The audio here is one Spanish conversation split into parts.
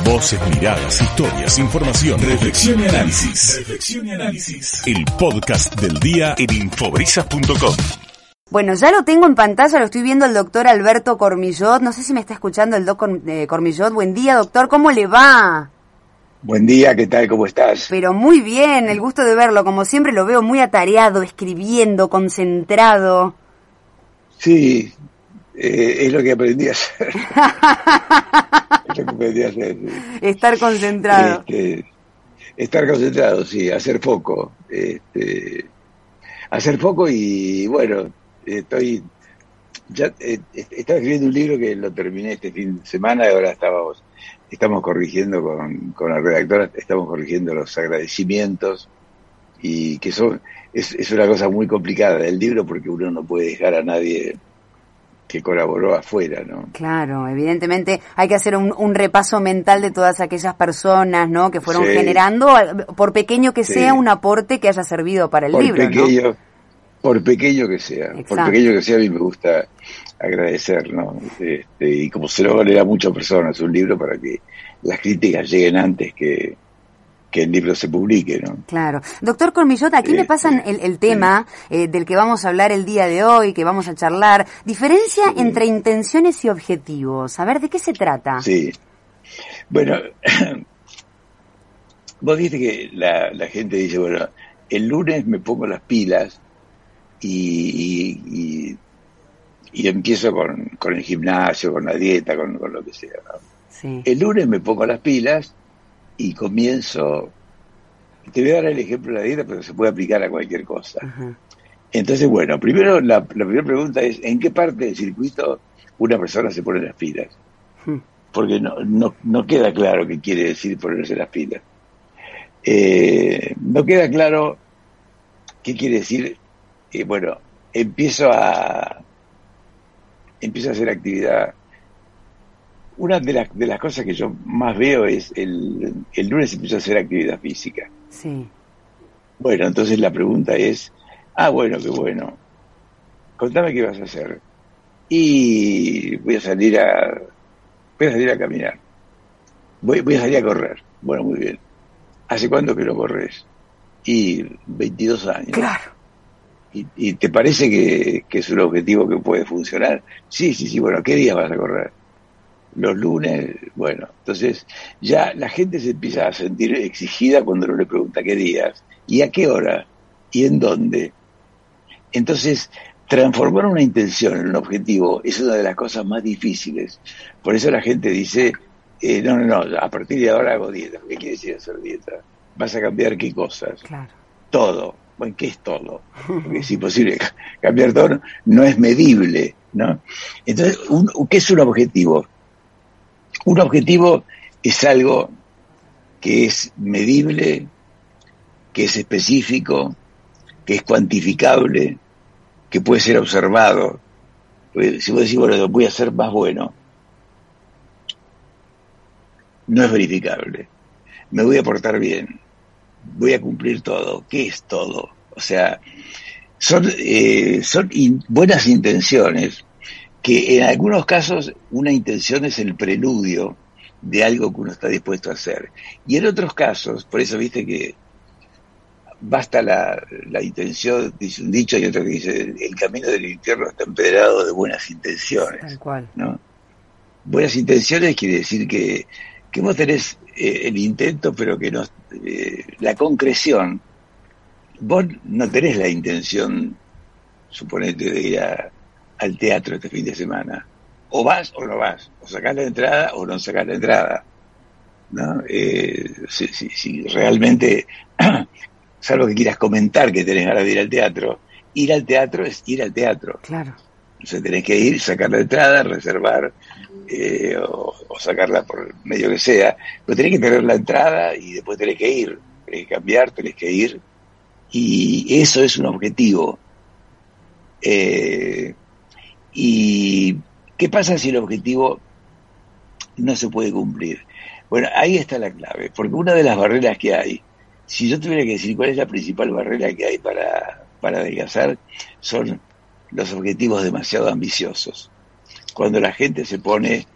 Voces, miradas, historias, información, reflexión y análisis. Reflexión y análisis. El podcast del día en infobrisas.com. Bueno, ya lo tengo en pantalla, lo estoy viendo el doctor Alberto Cormillot. No sé si me está escuchando el doctor eh, Cormillot. Buen día, doctor. ¿Cómo le va? Buen día, ¿qué tal? ¿Cómo estás? Pero muy bien, el gusto de verlo. Como siempre lo veo muy atareado, escribiendo, concentrado. Sí, eh, es lo que aprendí a hacer. es lo que aprendí a hacer. Estar concentrado. Este, estar concentrado, sí, hacer foco. Este, hacer foco y bueno, estoy ya eh, estaba escribiendo un libro que lo terminé este fin de semana y ahora estábamos estamos corrigiendo con, con la redactora, estamos corrigiendo los agradecimientos y que son es, es una cosa muy complicada del libro porque uno no puede dejar a nadie que colaboró afuera, ¿no? Claro, evidentemente hay que hacer un, repaso mental de todas aquellas personas, ¿no? Que fueron generando, por pequeño que sea, un aporte que haya servido para el libro, pequeño, Por pequeño que sea, por pequeño que sea, a mí me gusta agradecer, ¿no? Este, y como se lo vale a muchas personas un libro para que las críticas lleguen antes que, que el libro se publique, ¿no? Claro. Doctor Cormillot, aquí me pasan el, tema eh, del que vamos a hablar el día de hoy, que vamos a charlar. Diferencia entre intenciones y objetivos. A ver, ¿de qué se trata? Sí. Bueno, vos viste que la, la gente dice, bueno, el lunes me pongo las pilas y, y, empiezo con, con, el gimnasio, con la dieta, con, lo que sea. El lunes me pongo las pilas y comienzo, te voy a dar el ejemplo de la dieta, pero se puede aplicar a cualquier cosa. Entonces, bueno, primero la, primera pregunta es, ¿en qué parte del circuito una persona se pone las pilas? Hmm. Porque no, no, no queda claro qué quiere decir ponerse las pilas. Eh, no queda claro qué quiere decir, eh, bueno, empiezo a empiezo a hacer actividad una de las, de las cosas que yo más veo es el, el lunes empiezo a hacer actividad física. Sí. Bueno, entonces la pregunta es, ah, bueno, qué bueno. Contame qué vas a hacer. Y voy a salir a, voy a salir a caminar. Voy, voy a salir a correr. Bueno, muy bien. ¿Hace cuánto que no corres? Y 22 años. Claro. ¿Y, y te parece que, que, es un objetivo que puede funcionar? Sí, sí, sí. Bueno, ¿qué día vas a correr? Los lunes, bueno, entonces ya la gente se empieza a sentir exigida cuando uno le pregunta qué días y a qué hora y en dónde. Entonces, transformar una intención en un objetivo es una de las cosas más difíciles. Por eso la gente dice, eh, no, no, no, a partir de ahora hago dieta. ¿Qué quiere decir hacer dieta? ¿Vas a cambiar qué cosas? Claro. Todo. Bueno, ¿qué es todo? Porque es imposible cambiar todo, no es medible, ¿no? Entonces, ¿qué es un objetivo? Un objetivo es algo que es medible, que es específico, que es cuantificable, que puede ser observado. Si vos decís, bueno, voy a ser más bueno, no es verificable. Me voy a portar bien, voy a cumplir todo. ¿Qué es todo? O sea, son, eh, son buenas intenciones, que en algunos casos una intención es el preludio de algo que uno está dispuesto a hacer. Y en otros casos, por eso viste que basta la, la intención, dice un dicho y otro que dice, el camino del infierno está empedrado de buenas intenciones. Tal cual. ¿no? Buenas intenciones quiere decir que, que vos tenés eh, el intento, pero que no, eh, la concreción, vos no tenés la intención, suponete, de ir a al teatro este fin de semana. O vas o no vas, o sacas la entrada o no sacas la entrada. ¿no? Eh, si, realmente, salvo que quieras comentar que tenés ganas de ir al teatro, ir al teatro es ir al teatro. Claro. O sea, tenés que ir, sacar la entrada, reservar eh, o, sacarla por medio que sea, pero tenés que tener la entrada y después tenés que ir, tenés que cambiar, tenés que ir. Y eso es un objetivo. Eh, ¿Y qué pasa si el objetivo no se puede cumplir? Bueno, ahí está la clave, porque una de las barreras que hay, si yo tuviera que decir cuál es la principal barrera que hay para, para adelgazar, son los objetivos demasiado ambiciosos. Cuando la gente se pone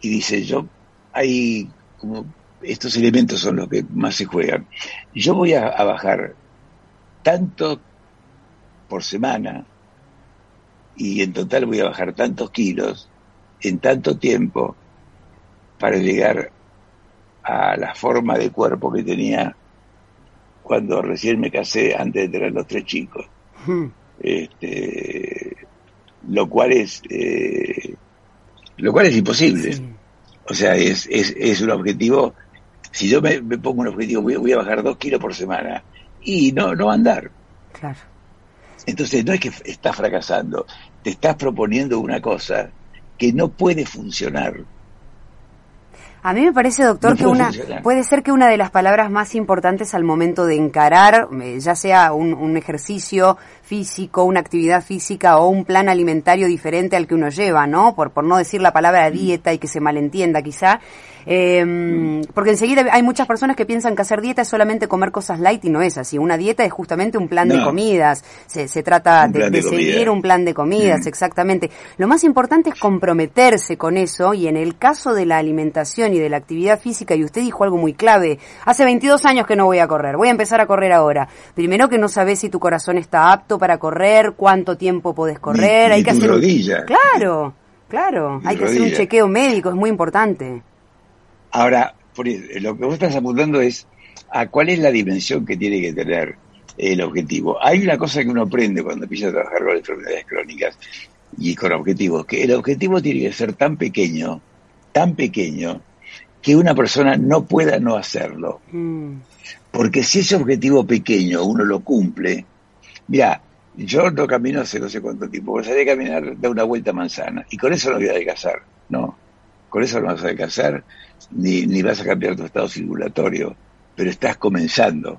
y dice, yo hay como estos elementos son los que más se juegan. Yo voy a, bajar tanto por semana y en total voy a bajar tantos kilos en tanto tiempo para llegar a la forma de cuerpo que tenía cuando recién me casé antes de tener los tres chicos. Hmm. Este, lo cual es eh, lo cual es imposible. O sea, es, es, es un objetivo si yo me, pongo un objetivo, voy, a bajar dos kilos por semana, y no, no andar. Claro. Entonces no es que estás fracasando, te estás proponiendo una cosa que no puede funcionar. A mí me parece, doctor, que una puede ser que una de las palabras más importantes al momento de encarar, eh, ya sea un, un, ejercicio físico, una actividad física o un plan alimentario diferente al que uno lleva, ¿no? Por, por no decir la palabra dieta y que se malentienda quizá, eh, porque enseguida hay muchas personas que piensan que hacer dieta es solamente comer cosas light y no es así. Una dieta es justamente un plan de comidas. Se, se trata de, seguir un plan de comidas, exactamente. Lo más importante es comprometerse con eso y en el caso de la alimentación y de la actividad física, y usted dijo algo muy clave, hace 22 años que no voy a correr, voy a empezar a correr ahora. Primero que no sabes si tu corazón está apto para correr, cuánto tiempo podés correr, hay que hacer... Rodilla. Claro, claro, hay que hacer un chequeo médico, es muy importante. Ahora, lo que vos estás apuntando es a cuál es la dimensión que tiene que tener el objetivo. Hay una cosa que uno aprende cuando empieza a trabajar con enfermedades crónicas y con objetivos, que el objetivo tiene que ser tan pequeño, tan pequeño, que una persona no pueda no hacerlo. Mm. Porque si ese objetivo pequeño uno lo cumple, mira, yo no camino hace no sé cuánto tiempo, voy a caminar, da una vuelta a manzana, y con eso no voy a adelgazar, ¿no? Con eso no vas a adelgazar, ni, ni vas a cambiar tu estado circulatorio, pero estás comenzando,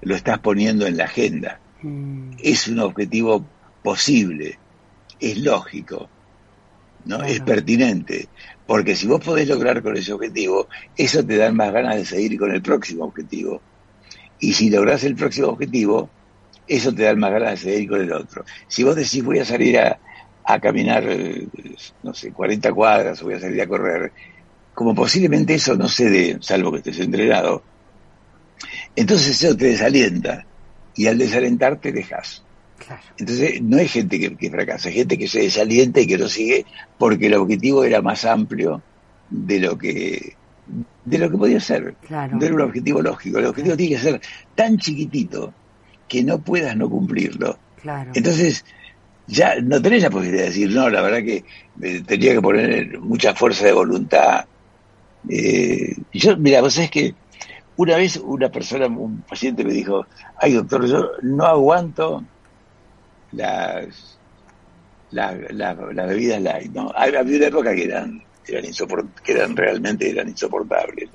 lo estás poniendo en la agenda. Mm. Es un objetivo posible, es lógico, ¿no? Es pertinente, porque si vos podés lograr con ese objetivo, eso te da más ganas de seguir con el próximo objetivo. Y si lográs el próximo objetivo, eso te da más ganas de seguir con el otro. Si vos decís voy a salir a, a caminar, no sé, 40 cuadras, o voy a salir a correr, como posiblemente eso no se dé, salvo que estés entrenado, entonces eso te desalienta y al desalentar te Entonces no hay gente que, fracasa, hay gente que se desalienta y que no sigue porque el objetivo era más amplio de lo que de lo que podía ser. No era un objetivo lógico. El objetivo tiene que ser tan chiquitito que no puedas no cumplirlo. Entonces, ya no tenés la posibilidad de decir, no, la verdad que eh, tenía que poner mucha fuerza de voluntad, eh, yo, mira, vos sabés que una vez una persona, un paciente me dijo, ay doctor, yo no aguanto las, las, bebidas light, ¿no? Había una época que eran, eran, que eran realmente eran insoportables.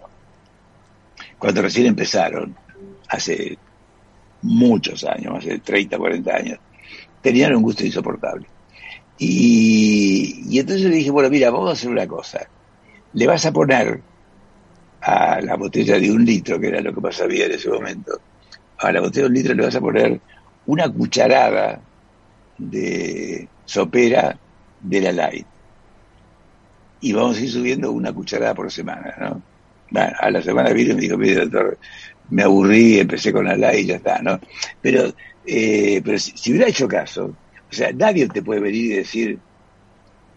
Cuando recién empezaron, hace muchos años, hace 30, 40 años, tenían un gusto insoportable. Y, y entonces le dije, bueno, mira, vamos a hacer una cosa le vas a poner a la botella de un litro, que era lo que pasaba en ese momento, a la botella de un litro le vas a poner una cucharada de sopera de la light. Y vamos a ir subiendo una cucharada por semana, ¿no? Bueno, a la semana vino y me dijo, mire doctor, me aburrí, empecé con la light y ya está, ¿no? Pero, eh, pero si hubiera hecho caso, o sea, nadie te puede venir y decir,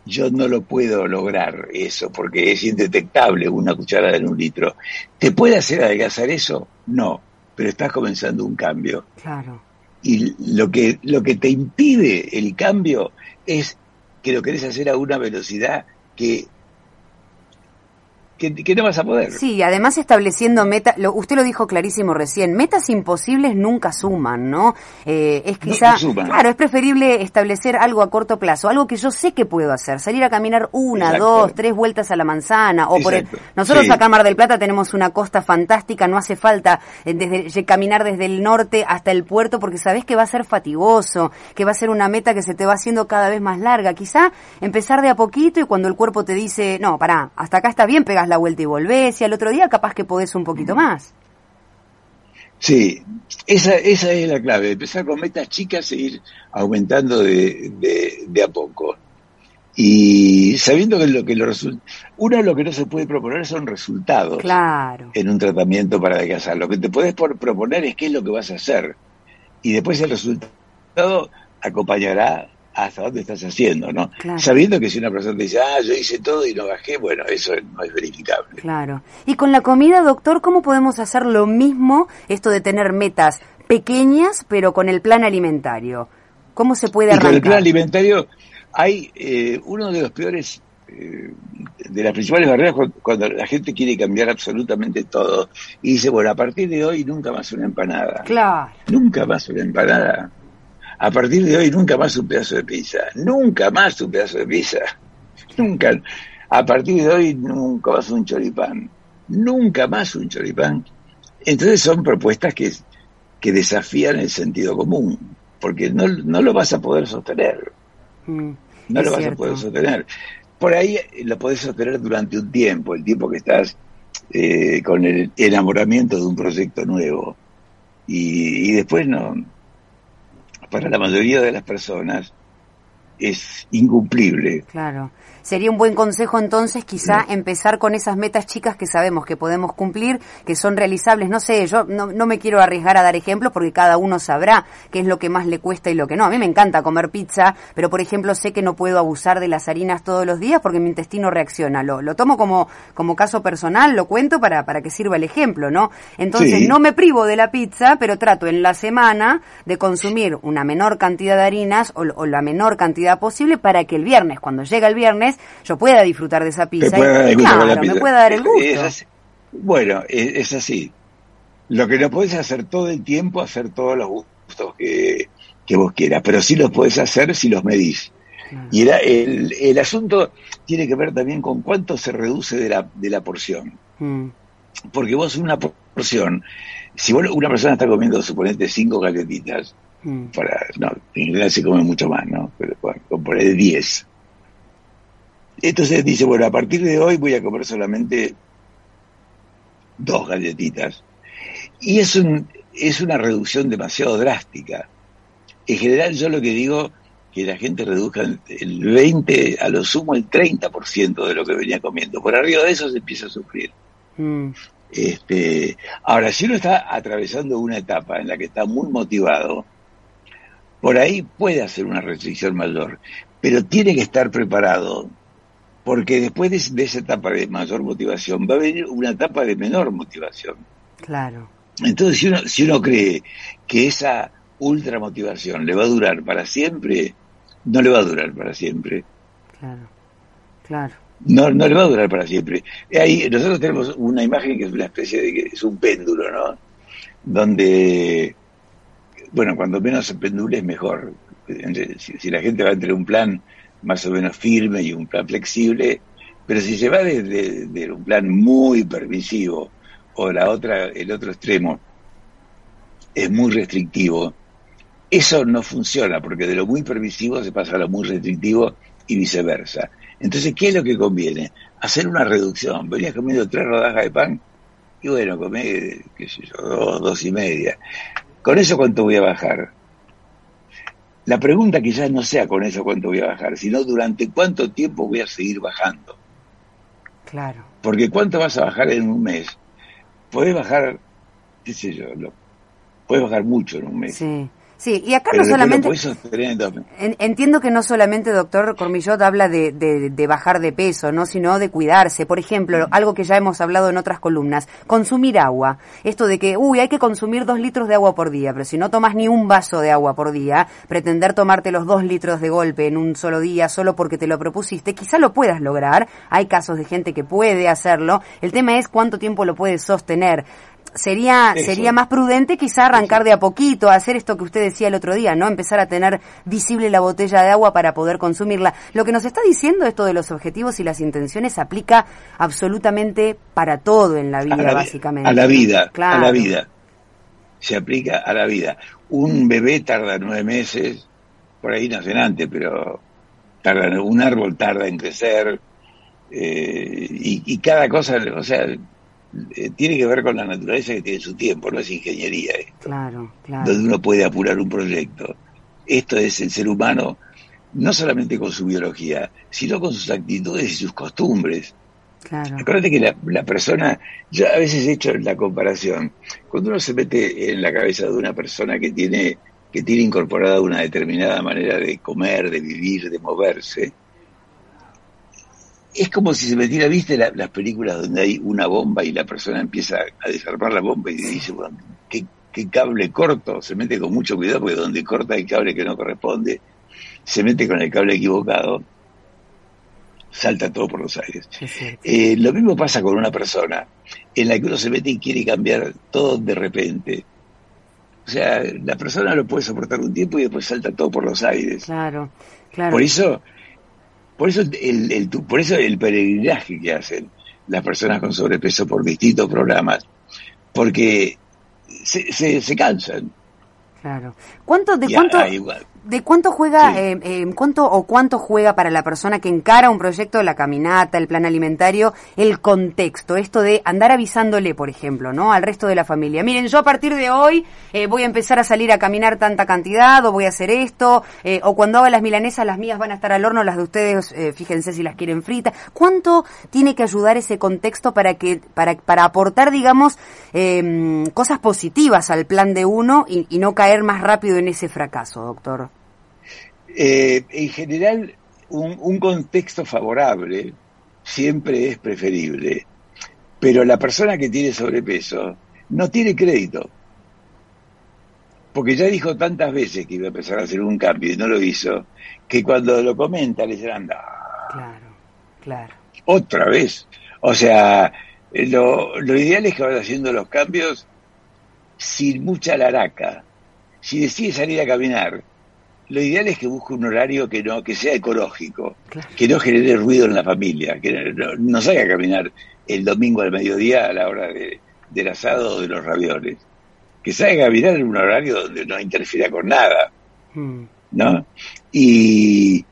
yo no lo puedo lograr eso porque es indetectable una cucharada en un litro. ¿Te puede hacer adelgazar eso? No, pero estás comenzando un cambio. Claro. Y lo que, lo que te impide el cambio es que lo querés hacer a una velocidad que que, no vas a poder. Sí, además estableciendo metas, usted lo dijo clarísimo recién, metas imposibles nunca suman, ¿no? Eh, es quizá, claro, es preferible establecer algo a corto plazo, algo que yo sé que puedo hacer, salir a caminar una, dos, tres vueltas a la manzana, o por nosotros acá en Mar del Plata tenemos una costa fantástica, no hace falta eh, desde, caminar desde el norte hasta el puerto porque sabes que va a ser fatigoso, que va a ser una meta que se te va haciendo cada vez más larga, quizá empezar de a poquito y cuando el cuerpo te dice, no, pará, hasta acá está bien, pegas la vuelta y volvés, y al otro día capaz que podés un poquito más. Sí, esa, esa es la clave, empezar con metas chicas e ir aumentando de, de, a poco. y sabiendo que lo que lo uno lo que no se puede proponer son resultados claro. en un tratamiento para adelgazar. Lo que te puedes proponer es qué es lo que vas a hacer y después el resultado acompañará hasta dónde estás haciendo, ¿no? Sabiendo que si una persona te dice, ah, yo hice todo y no bajé, bueno, eso no es verificable. Claro. Y con la comida, doctor, ¿cómo podemos hacer lo mismo, esto de tener metas pequeñas, pero con el plan alimentario? ¿Cómo se puede arrancar? con el plan alimentario hay eh, uno de los peores, eh, de las principales barreras cuando, la gente quiere cambiar absolutamente todo y dice, bueno, a partir de hoy nunca más una empanada. Claro. Nunca más una empanada. A partir de hoy nunca más un pedazo de pizza. Nunca más un pedazo de pizza. Nunca. A partir de hoy nunca más un choripán. Nunca más un choripán. Entonces son propuestas que, que desafían el sentido común, porque no, no lo vas a poder sostener. Mm no lo vas a poder sostener. Por ahí lo podés sostener durante un tiempo, el tiempo que estás eh, con el enamoramiento de un proyecto nuevo. Y, y después no, para la mayoría de las personas es incumplible. Claro. Sería un buen consejo entonces quizá empezar con esas metas chicas que sabemos que podemos cumplir, que son realizables. No sé, yo no, no me quiero arriesgar a dar ejemplos porque cada uno sabrá qué es lo que más le cuesta y lo que no. A mí me encanta comer pizza, pero por ejemplo sé que no puedo abusar de las harinas todos los días porque mi intestino reacciona. Lo, lo tomo como, como caso personal, lo cuento para, para que sirva el ejemplo, ¿no? Entonces no me privo de la pizza, pero trato en la semana de consumir una menor cantidad de harinas o, o la menor cantidad posible para que el viernes, cuando llega el viernes, yo pueda disfrutar de esa pizza. y, claro, me pueda dar el gusto. bueno, es, así. Lo que no puedes hacer todo el tiempo, hacer todos los gustos que, vos quieras, pero sí los puedes hacer si los medís. Y era el, el, asunto tiene que ver también con cuánto se reduce de la, de la porción. Mm. Porque vos una porción, si vos, una persona está comiendo, suponete, cinco galletitas, mm. para, no, en general se come mucho más, ¿no? Pero bueno, de 10. Entonces dice, bueno, a partir de hoy voy a comer solamente dos galletitas. Y es, un, es una reducción demasiado drástica. En general yo lo que digo que la gente reduzca el 20, a lo sumo el 30% de lo que venía comiendo. Por arriba de eso se empieza a sufrir. Mm. Este, ahora, si uno está atravesando una etapa en la que está muy motivado, por ahí puede hacer una restricción mayor, pero tiene que estar preparado porque después de, esa etapa de mayor motivación va a venir una etapa de menor motivación. Claro. Entonces, si uno, si uno cree que esa ultra motivación le va a durar para siempre, no le va a durar para siempre. Claro, claro. No, no le va a durar para siempre. Ahí nosotros tenemos una imagen que es una especie de que es un péndulo, ¿no? Donde, bueno, cuando menos se pendule es mejor. si la gente va entre un plan más o menos firme y un plan flexible, pero si se va de, un plan muy permisivo o la otra, el otro extremo es muy restrictivo, eso no funciona porque de lo muy permisivo se pasa a lo muy restrictivo y viceversa. Entonces, ¿qué es lo que conviene? Hacer una reducción. Venías comiendo tres rodajas de pan y bueno, comé, qué sé yo, dos, dos y media. ¿Con eso cuánto voy a bajar? La pregunta quizás no sea con eso cuánto voy a bajar, sino durante cuánto tiempo voy a seguir bajando. Claro. Porque cuánto vas a bajar en un mes. Puedes bajar, qué sé yo, lo, puedes bajar mucho en un mes. Sí. Sí, y acá no solamente... entiendo que no solamente, doctor Cormillot, habla de, de, bajar de peso, no sino de cuidarse. Por ejemplo, algo que ya hemos hablado en otras columnas, consumir agua. Esto de que, uy, hay que consumir dos litros de agua por día, pero si no tomas ni un vaso de agua por día, pretender tomarte los dos litros de golpe en un solo día solo porque te lo propusiste, quizá lo puedas lograr. Hay casos de gente que puede hacerlo. El tema es cuánto tiempo lo puedes sostener sería sería más prudente quizá arrancar de a poquito, hacer esto que usted decía el otro día, ¿no? Empezar a tener visible la botella de agua para poder consumirla. Lo que nos está diciendo esto de los objetivos y las intenciones aplica absolutamente para todo en la vida, básicamente. A la vida, a la vida. Se aplica a la vida. Un bebé tarda nueve meses, por ahí nacen antes, pero tarda, un árbol tarda en crecer, eh, y, y, cada cosa, o sea, eh, tiene que ver con la naturaleza que tiene su tiempo, no es ingeniería esto. Claro, claro. Donde uno puede apurar un proyecto. Esto es el ser humano no solamente con su biología, sino con sus actitudes y sus costumbres. Claro. Acuérdate que la, la, persona, yo a veces he hecho la comparación, cuando uno se mete en la cabeza de una persona que tiene, que tiene incorporada una determinada manera de comer, de vivir, de moverse, es como si se metiera, viste las películas donde hay una bomba y la persona empieza a desarmar la bomba y dice, bueno, ¿qué, cable corto, se mete con mucho cuidado porque donde corta el cable que no corresponde, se mete con el cable equivocado, salta todo por los aires. Eh, lo mismo pasa con una persona en la que uno se mete y quiere cambiar todo de repente. O sea, la persona lo puede soportar un tiempo y después salta todo por los aires. Claro, claro. Por eso por eso el, el, por eso el peregrinaje que hacen las personas con sobrepeso por distintos programas, porque se, se, se cansan. Claro. ¿Cuánto, de cuánto, ¿De cuánto juega, eh, eh, cuánto o cuánto juega para la persona que encara un proyecto de la caminata, el plan alimentario, el contexto? Esto de andar avisándole, por ejemplo, ¿no? Al resto de la familia. Miren, yo a partir de hoy eh, voy a empezar a salir a caminar tanta cantidad, o voy a hacer esto, o cuando haga las milanesas, las mías van a estar al horno, las de ustedes, fíjense si las quieren fritas. ¿Cuánto tiene que ayudar ese contexto para que, para, para aportar, digamos, em, cosas positivas al plan de uno y, y no caer más rápido en ese fracaso, doctor? Eh, en general, un, contexto favorable siempre es preferible, pero la persona que tiene sobrepeso no tiene crédito, porque ya dijo tantas veces que iba a empezar a hacer un cambio y no lo hizo, que cuando lo comenta le dirán, claro, claro. Otra vez. O sea, lo, lo ideal es que vaya haciendo los cambios sin mucha laraca. Si decide salir a caminar, lo ideal es que busque un horario que no que sea ecológico, que no genere ruido en la familia, que no, salga a caminar el domingo al mediodía a la hora de, del asado o de los ravioles, que salga a caminar en un horario donde no interfiera con nada, hmm. ¿no? Y,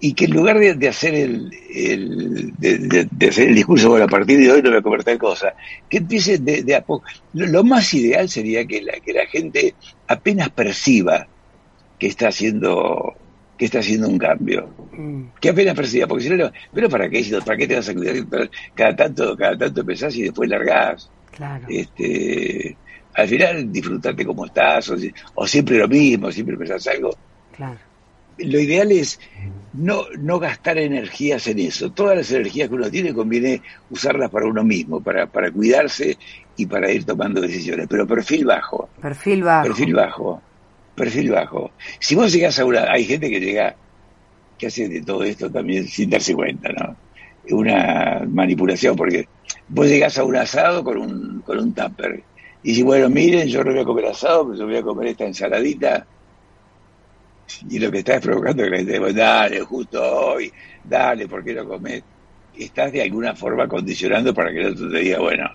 y que en lugar de, hacer el, de, hacer el discurso bueno a partir de hoy no voy a comer tal cosa que empiece de, a poco lo, más ideal sería que la que la gente apenas perciba que está haciendo que está haciendo un cambio. Mm. Que apenas perciba, porque si no, pero ¿para qué? ¿Para qué te vas a cuidar? Cada tanto, cada tanto empezás y después largás. Claro. Este, al final disfrutarte como estás, o, siempre lo mismo, siempre pensás algo. Claro. Lo ideal es no, no gastar energías en eso. Todas las energías que uno tiene conviene usarlas para uno mismo, para, para cuidarse y para ir tomando decisiones. Pero perfil bajo. Perfil bajo. Perfil bajo perfil bajo. Si vos llegás a una, hay gente que llega, que hace de todo esto también sin darse cuenta, ¿no? Una manipulación, porque vos llegás a un asado con un, con un tupper y si bueno, miren, yo no voy a comer asado, pero yo voy a comer esta ensaladita. Y lo que estás provocando es que la gente dice, dale, justo hoy, dale, ¿por qué no comes? Estás de alguna forma condicionando para que el otro te diga, bueno,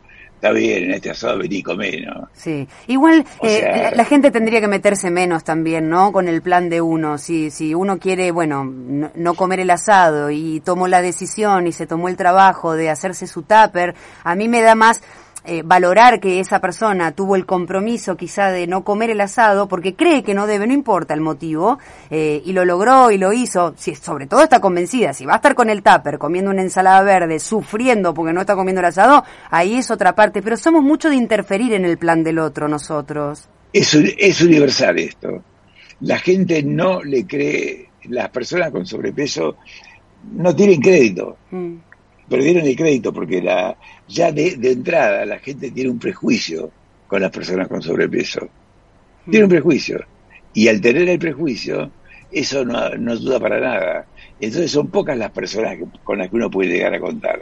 está bien, en este asado vení comer, ¿no? Sí, igual eh, la, gente tendría que meterse menos también, ¿no? Con el plan de uno. Si, si uno quiere, bueno, no, comer el asado y tomó la decisión y se tomó el trabajo de hacerse su tupper, a mí me da más eh, valorar que esa persona tuvo el compromiso quizá de no comer el asado porque cree que no debe, no importa el motivo, eh, y lo logró y lo hizo, si sobre todo está convencida, si va a estar con el tupper comiendo una ensalada verde, sufriendo porque no está comiendo el asado, ahí es otra parte, pero somos mucho de interferir en el plan del otro nosotros. Es, es universal esto. La gente no le cree, las personas con sobrepeso no tienen crédito. Mm perdieron el crédito porque la, ya de, entrada la gente tiene un prejuicio con las personas con sobrepeso. Tiene un prejuicio. Y al tener el prejuicio, eso no, no ayuda para nada. Entonces son pocas las personas con las que uno puede llegar a contar.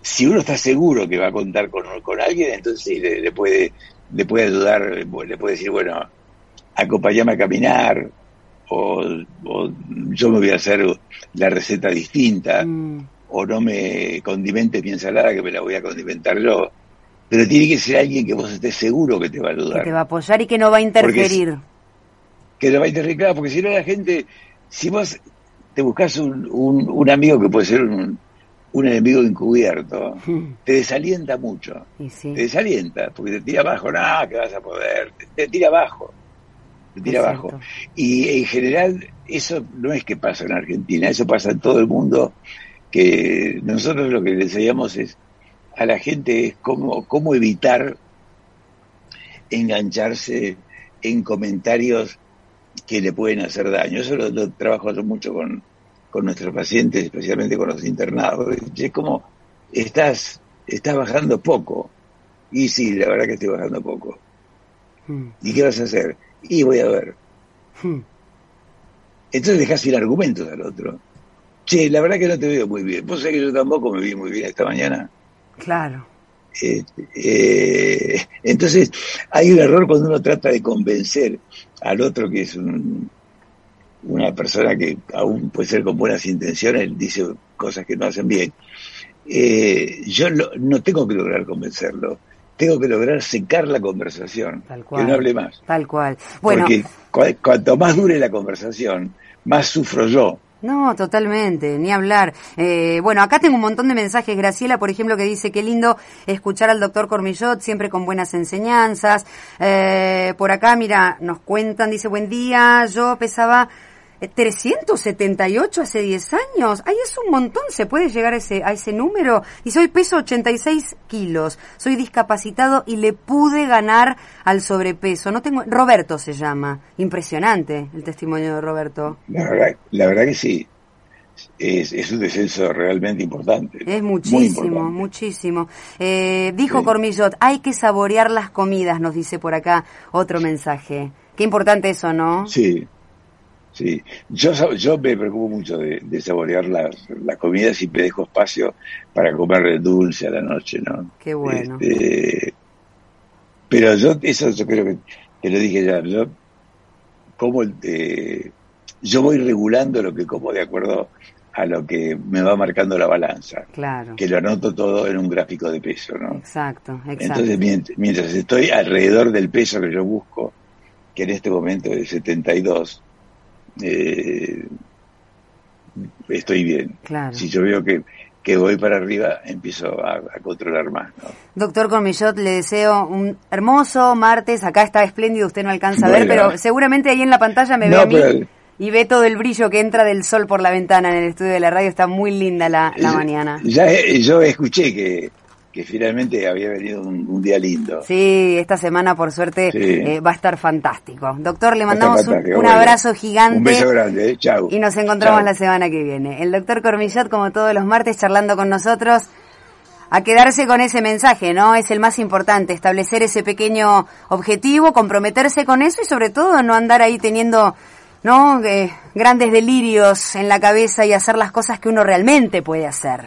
Si uno está seguro que va a contar con, con alguien, entonces le, puede, le puede ayudar, le puede decir, bueno, acompáñame a caminar, o, yo me voy a hacer la receta distinta. Mm o no me condimente mi ensalada que me la voy a condimentar yo. Pero tiene que ser alguien que vos estés seguro que te va a ayudar. Que te va a apoyar y que no va a interferir. que no va a interferir, claro, porque si no la gente, si vos te buscas un, un, amigo que puede ser un, un enemigo encubierto, te desalienta mucho. Te desalienta, porque te tira abajo, nada, que vas a poder, te, tira abajo. te tira abajo. Y en general eso no es que pasa en Argentina, eso pasa en todo el mundo, que nosotros lo que le enseñamos es a la gente es cómo, cómo evitar engancharse en comentarios que le pueden hacer daño. Eso lo, trabajo mucho con, con nuestros pacientes, especialmente con los internados. Es como, estás, estás bajando poco. Y sí, la verdad que estoy bajando poco. Hmm. ¿Y qué vas a hacer? Y voy a ver. Hmm. Entonces dejas sin argumentos al otro. Che, la verdad que no te veo muy bien. Vos sabés que yo tampoco me vi muy bien esta mañana. Claro. Eh, eh, entonces, hay un error cuando uno trata de convencer al otro que es una persona que aún puede ser con buenas intenciones, dice cosas que no hacen bien. Eh, yo no tengo que lograr convencerlo, tengo que lograr secar la conversación, que no hable más. Tal cual. Bueno, Porque cuanto más dure la conversación, más sufro yo. No, totalmente, ni hablar. Eh, bueno, acá tengo un montón de mensajes. Graciela, por ejemplo, que dice qué lindo escuchar al doctor Cormillot, siempre con buenas enseñanzas. Eh, por acá, mira, nos cuentan, dice buen día, yo pesaba 378 hace 10 años. Ay, es un montón. ¿Se puede llegar a ese, a ese número? Y soy peso 86 kilos. Soy discapacitado y le pude ganar al sobrepeso. No tengo. Roberto se llama. Impresionante el testimonio de Roberto. La verdad, la verdad que sí. Es, es, un descenso realmente importante. Es muchísimo, muchísimo. Eh, dijo Cormillot, hay que saborear las comidas, nos dice por acá otro mensaje. Qué importante eso, ¿no? Sí, Sí, yo, yo me preocupo mucho de, saborear las, las, comidas y me dejo espacio para comer dulce a la noche, ¿no? Qué bueno. Este, pero yo, eso yo creo que, te lo dije ya, yo como eh, yo voy regulando lo que como de acuerdo a lo que me va marcando la balanza. Claro. Que lo anoto todo en un gráfico de peso, ¿no? Exacto, exacto. Entonces, mientras, mientras estoy alrededor del peso que yo busco, que en este momento es 72, eh, estoy bien. Si yo veo que, que voy para arriba, empiezo a, controlar más. Doctor Cormillot, le deseo un hermoso martes. Acá está espléndido, usted no alcanza a ver, pero seguramente ahí en la pantalla me ve a mí. Y ve todo el brillo que entra del sol por la ventana en el estudio de la radio. Está muy linda la, la mañana. Ya yo escuché que, que finalmente había venido un, día lindo. Sí, esta semana por suerte eh, va a estar fantástico. Doctor, le mandamos un, abrazo gigante. Un beso grande, eh. chao. Y nos encontramos la semana que viene. El doctor Cormillot, como todos los martes, charlando con nosotros. A quedarse con ese mensaje, ¿no? Es el más importante, establecer ese pequeño objetivo, comprometerse con eso y sobre todo no andar ahí teniendo, ¿no? Eh, grandes delirios en la cabeza y hacer las cosas que uno realmente puede hacer.